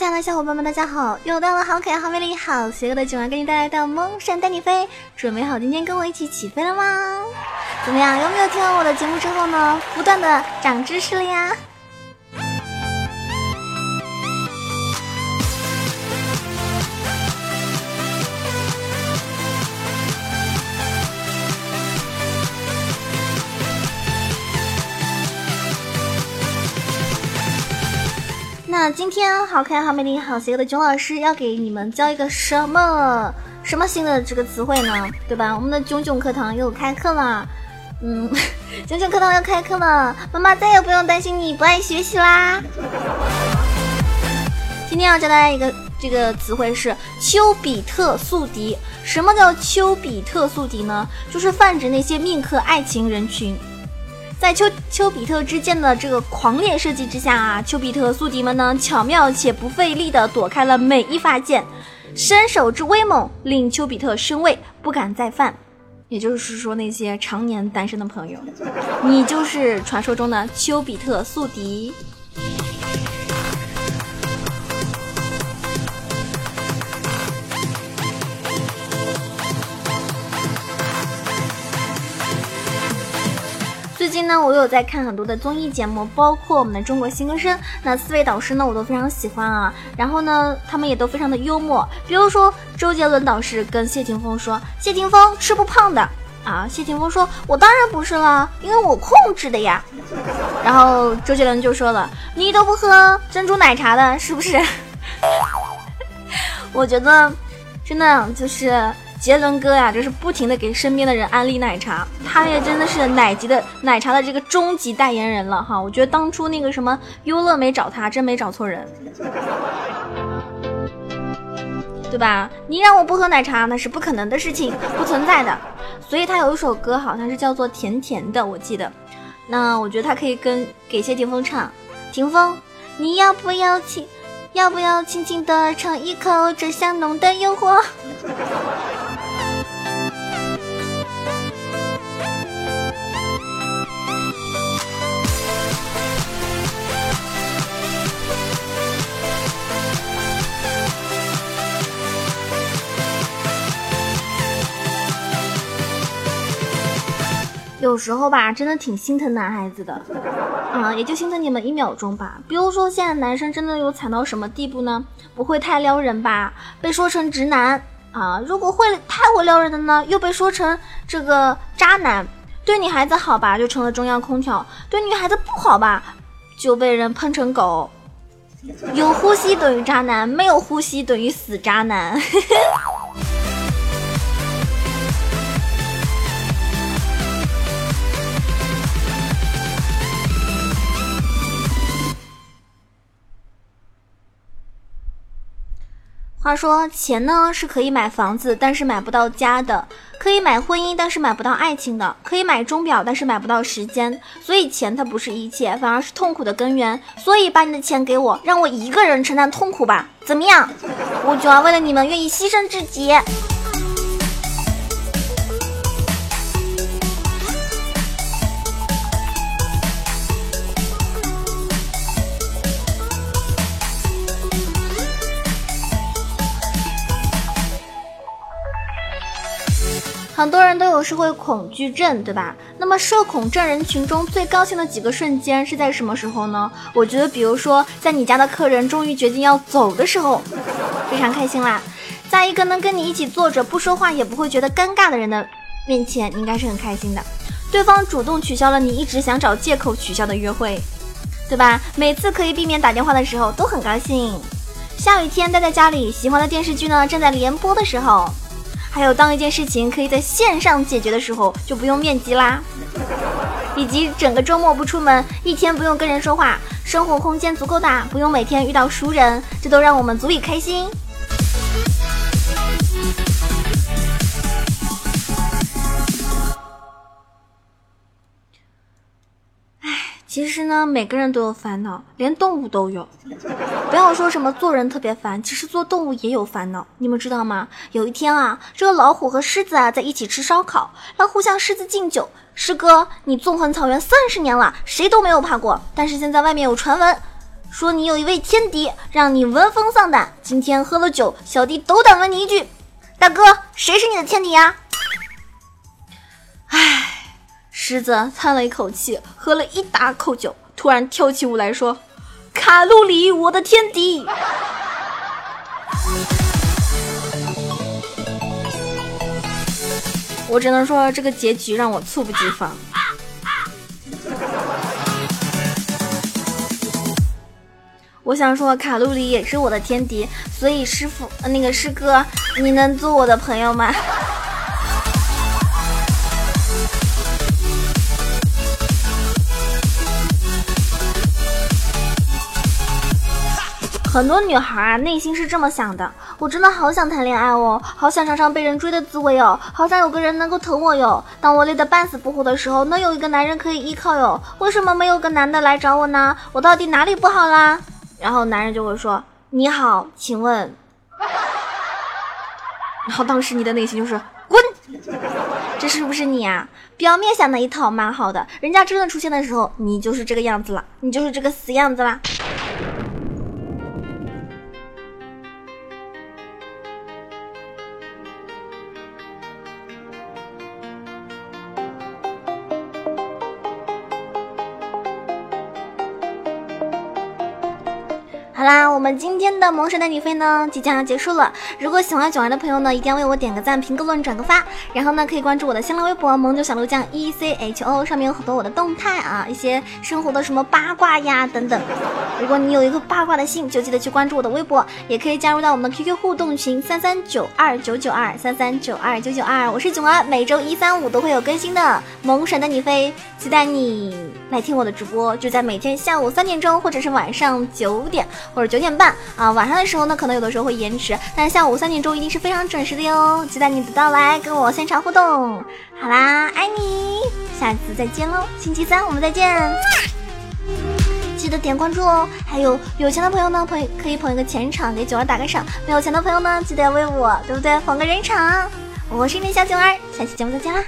亲爱的小伙伴们，大家好！又到了好可爱、好美丽、好邪恶的九儿给你带来的梦闪带你飞，准备好今天跟我一起起飞了吗？怎么样？有没有听完我的节目之后呢？不断的长知识了呀！那今天好可爱、好美丽、好邪恶的囧老师要给你们教一个什么什么新的这个词汇呢？对吧？我们的囧囧课堂又开课了，嗯，囧囧课堂要开课了，妈妈再也不用担心你不爱学习啦。今天要教大家一个这个词汇是丘比特宿敌。什么叫丘比特宿敌呢？就是泛指那些命克爱情人群。在丘丘比特之箭的这个狂烈射击之下啊，丘比特宿敌们呢巧妙且不费力地躲开了每一发箭，身手之威猛令丘比特生畏，不敢再犯。也就是说，那些常年单身的朋友，你就是传说中的丘比特宿敌。近呢，我有在看很多的综艺节目，包括我们的《中国新歌声》。那四位导师呢，我都非常喜欢啊。然后呢，他们也都非常的幽默。比如说，周杰伦导师跟谢霆锋说：“谢霆锋吃不胖的啊。”谢霆锋说：“我当然不是了，因为我控制的呀。”然后周杰伦就说了：“你都不喝珍珠奶茶的，是不是？” 我觉得，真的就是。杰伦哥呀，就是不停的给身边的人安利奶茶，他也真的是奶级的奶茶的这个终极代言人了哈。我觉得当初那个什么优乐美找他，真没找错人，对吧？你让我不喝奶茶，那是不可能的事情，不存在的。所以他有一首歌，好像是叫做《甜甜的》，我记得。那我觉得他可以跟给谢霆锋唱，霆锋，你要不要轻，要不要轻轻的尝一口这香浓的诱惑？有时候吧，真的挺心疼男孩子的，啊，也就心疼你们一秒钟吧。比如说，现在男生真的有惨到什么地步呢？不会太撩人吧，被说成直男啊；如果会太会撩人的呢，又被说成这个渣男。对女孩子好吧，就成了中央空调；对女孩子不好吧，就被人喷成狗。有呼吸等于渣男，没有呼吸等于死渣男。话说钱呢是可以买房子，但是买不到家的；可以买婚姻，但是买不到爱情的；可以买钟表，但是买不到时间。所以钱它不是一切，反而是痛苦的根源。所以把你的钱给我，让我一个人承担痛苦吧，怎么样？我就要为了你们愿意牺牲自己。很多人都有社会恐惧症，对吧？那么社恐症人群中最高兴的几个瞬间是在什么时候呢？我觉得，比如说在你家的客人终于决定要走的时候，非常开心啦。在一个能跟你一起坐着不说话也不会觉得尴尬的人的面前，应该是很开心的。对方主动取消了你一直想找借口取消的约会，对吧？每次可以避免打电话的时候都很高兴。下雨天待在家里，喜欢的电视剧呢正在连播的时候。还有，当一件事情可以在线上解决的时候，就不用面基啦。以及整个周末不出门，一天不用跟人说话，生活空间足够大，不用每天遇到熟人，这都让我们足以开心。其实呢，每个人都有烦恼，连动物都有。不要说什么做人特别烦，其实做动物也有烦恼。你们知道吗？有一天啊，这个老虎和狮子啊在一起吃烧烤，老虎向狮子敬酒：“师哥，你纵横草原三十年了，谁都没有怕过。但是现在外面有传闻，说你有一位天敌，让你闻风丧胆。今天喝了酒，小弟斗胆问你一句，大哥，谁是你的天敌呀？狮子叹了一口气，喝了一大口酒，突然跳起舞来说：“卡路里，我的天敌。”我只能说，这个结局让我猝不及防。我想说，卡路里也是我的天敌，所以师傅，那个师哥，你能做我的朋友吗？很多女孩啊，内心是这么想的：我真的好想谈恋爱哦，好想尝尝被人追的滋味哦，好想有个人能够疼我哟。当我累得半死不活的时候，能有一个男人可以依靠哟。为什么没有个男的来找我呢？我到底哪里不好啦？然后男人就会说：“你好，请问。”然后当时你的内心就是滚，这是不是你啊？表面想的一套蛮好的，人家真的出现的时候，你就是这个样子了，你就是这个死样子啦。好啦，我们今天的萌神带你飞呢，即将要结束了。如果喜欢囧儿的朋友呢，一定要为我点个赞、评个论、转个发。然后呢，可以关注我的新浪微博“萌九小鹿酱 E C H O”，上面有很多我的动态啊，一些生活的什么八卦呀等等。如果你有一个八卦的心，就记得去关注我的微博，也可以加入到我们的 QQ 互动群三三九二九九二三三九二九九二。我是囧儿，每周一、三、五都会有更新的萌神带你飞，期待你来听我的直播，就在每天下午三点钟或者是晚上九点。或者九点半啊，晚上的时候呢，可能有的时候会延迟，但是下午三点钟一定是非常准时的哟，期待你的到来，跟我现场互动。好啦，爱你，下次再见喽，星期三我们再见，记得点关注哦。还有有钱的朋友呢，捧可以捧一个钱场给九儿打个赏；没有钱的朋友呢，记得要为我，对不对？捧个人场。我是你的小九儿，下期节目再见啦。